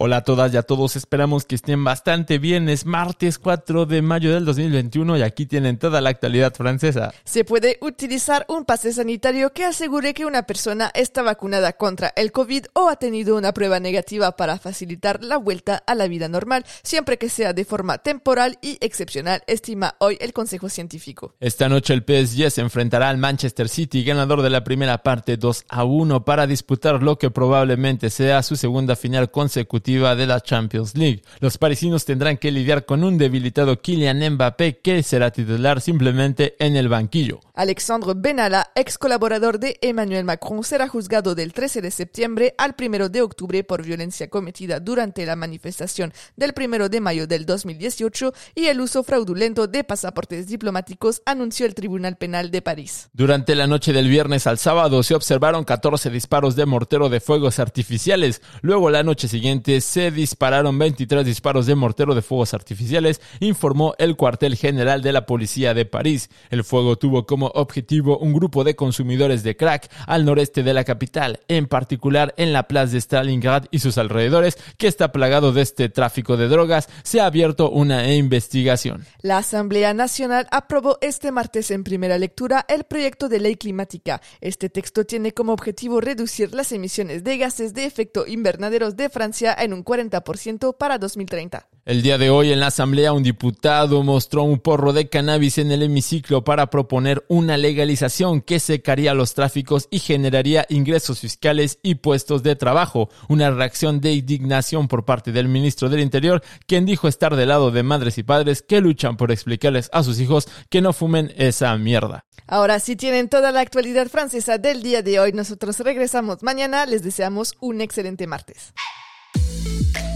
Hola a todas y a todos, esperamos que estén bastante bien. Es martes 4 de mayo del 2021 y aquí tienen toda la actualidad francesa. Se puede utilizar un pase sanitario que asegure que una persona está vacunada contra el COVID o ha tenido una prueba negativa para facilitar la vuelta a la vida normal, siempre que sea de forma temporal y excepcional, estima hoy el Consejo Científico. Esta noche el PSG se enfrentará al Manchester City, ganador de la primera parte 2 a 1, para disputar lo que probablemente sea su segunda final consecutiva de la Champions League. Los parisinos tendrán que lidiar con un debilitado Kylian Mbappé que será titular simplemente en el banquillo. Alexandre Benalla, ex colaborador de Emmanuel Macron, será juzgado del 13 de septiembre al 1 de octubre por violencia cometida durante la manifestación del 1 de mayo del 2018 y el uso fraudulento de pasaportes diplomáticos, anunció el Tribunal Penal de París. Durante la noche del viernes al sábado se observaron 14 disparos de mortero de fuegos artificiales. Luego la noche siguiente se dispararon 23 disparos de mortero de fuegos artificiales, informó el cuartel general de la policía de París. El fuego tuvo como objetivo un grupo de consumidores de crack al noreste de la capital, en particular en la plaza de Stalingrad y sus alrededores, que está plagado de este tráfico de drogas. Se ha abierto una investigación. La Asamblea Nacional aprobó este martes en primera lectura el proyecto de ley climática. Este texto tiene como objetivo reducir las emisiones de gases de efecto invernaderos de Francia un 40% para 2030. El día de hoy en la Asamblea un diputado mostró un porro de cannabis en el hemiciclo para proponer una legalización que secaría los tráficos y generaría ingresos fiscales y puestos de trabajo. Una reacción de indignación por parte del ministro del Interior, quien dijo estar del lado de madres y padres que luchan por explicarles a sus hijos que no fumen esa mierda. Ahora si tienen toda la actualidad francesa del día de hoy. Nosotros regresamos mañana. Les deseamos un excelente martes. Thank you.